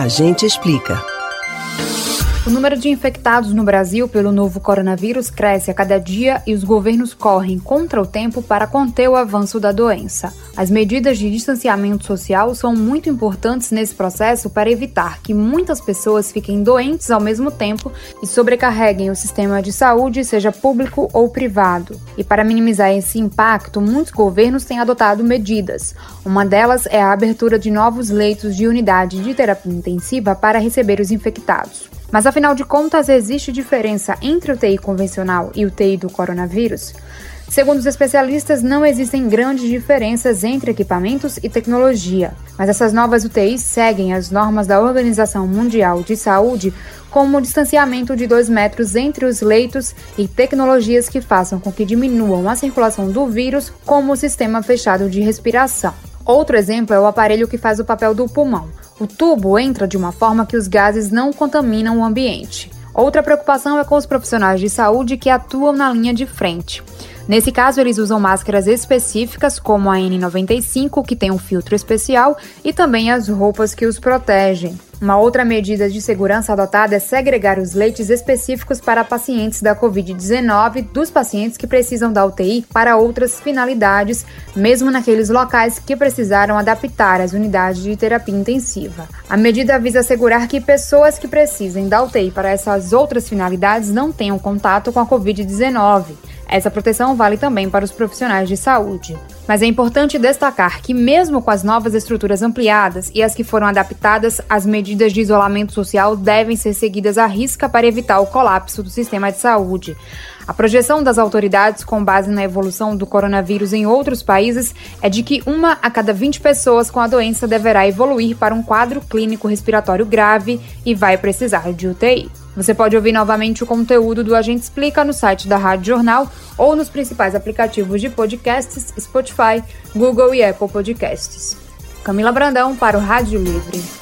A gente explica. O número de infectados no Brasil pelo novo coronavírus cresce a cada dia e os governos correm contra o tempo para conter o avanço da doença. As medidas de distanciamento social são muito importantes nesse processo para evitar que muitas pessoas fiquem doentes ao mesmo tempo e sobrecarreguem o sistema de saúde, seja público ou privado. E para minimizar esse impacto, muitos governos têm adotado medidas. Uma delas é a abertura de novos leitos de unidade de terapia intensiva para receber os infectados. Mas afinal de contas, existe diferença entre o TI convencional e o TI do coronavírus? Segundo os especialistas, não existem grandes diferenças entre equipamentos e tecnologia, mas essas novas UTIs seguem as normas da Organização Mundial de Saúde, como o distanciamento de 2 metros entre os leitos e tecnologias que façam com que diminuam a circulação do vírus, como o sistema fechado de respiração. Outro exemplo é o aparelho que faz o papel do pulmão. O tubo entra de uma forma que os gases não contaminam o ambiente. Outra preocupação é com os profissionais de saúde que atuam na linha de frente. Nesse caso, eles usam máscaras específicas, como a N95, que tem um filtro especial, e também as roupas que os protegem. Uma outra medida de segurança adotada é segregar os leites específicos para pacientes da Covid-19 dos pacientes que precisam da UTI para outras finalidades, mesmo naqueles locais que precisaram adaptar as unidades de terapia intensiva. A medida visa assegurar que pessoas que precisem da UTI para essas outras finalidades não tenham contato com a Covid-19. Essa proteção vale também para os profissionais de saúde. Mas é importante destacar que, mesmo com as novas estruturas ampliadas e as que foram adaptadas, as medidas de isolamento social devem ser seguidas à risca para evitar o colapso do sistema de saúde. A projeção das autoridades, com base na evolução do coronavírus em outros países, é de que uma a cada 20 pessoas com a doença deverá evoluir para um quadro clínico respiratório grave e vai precisar de UTI. Você pode ouvir novamente o conteúdo do Agente Explica no site da Rádio Jornal ou nos principais aplicativos de podcasts Spotify, Google e Apple Podcasts. Camila Brandão para o Rádio Livre.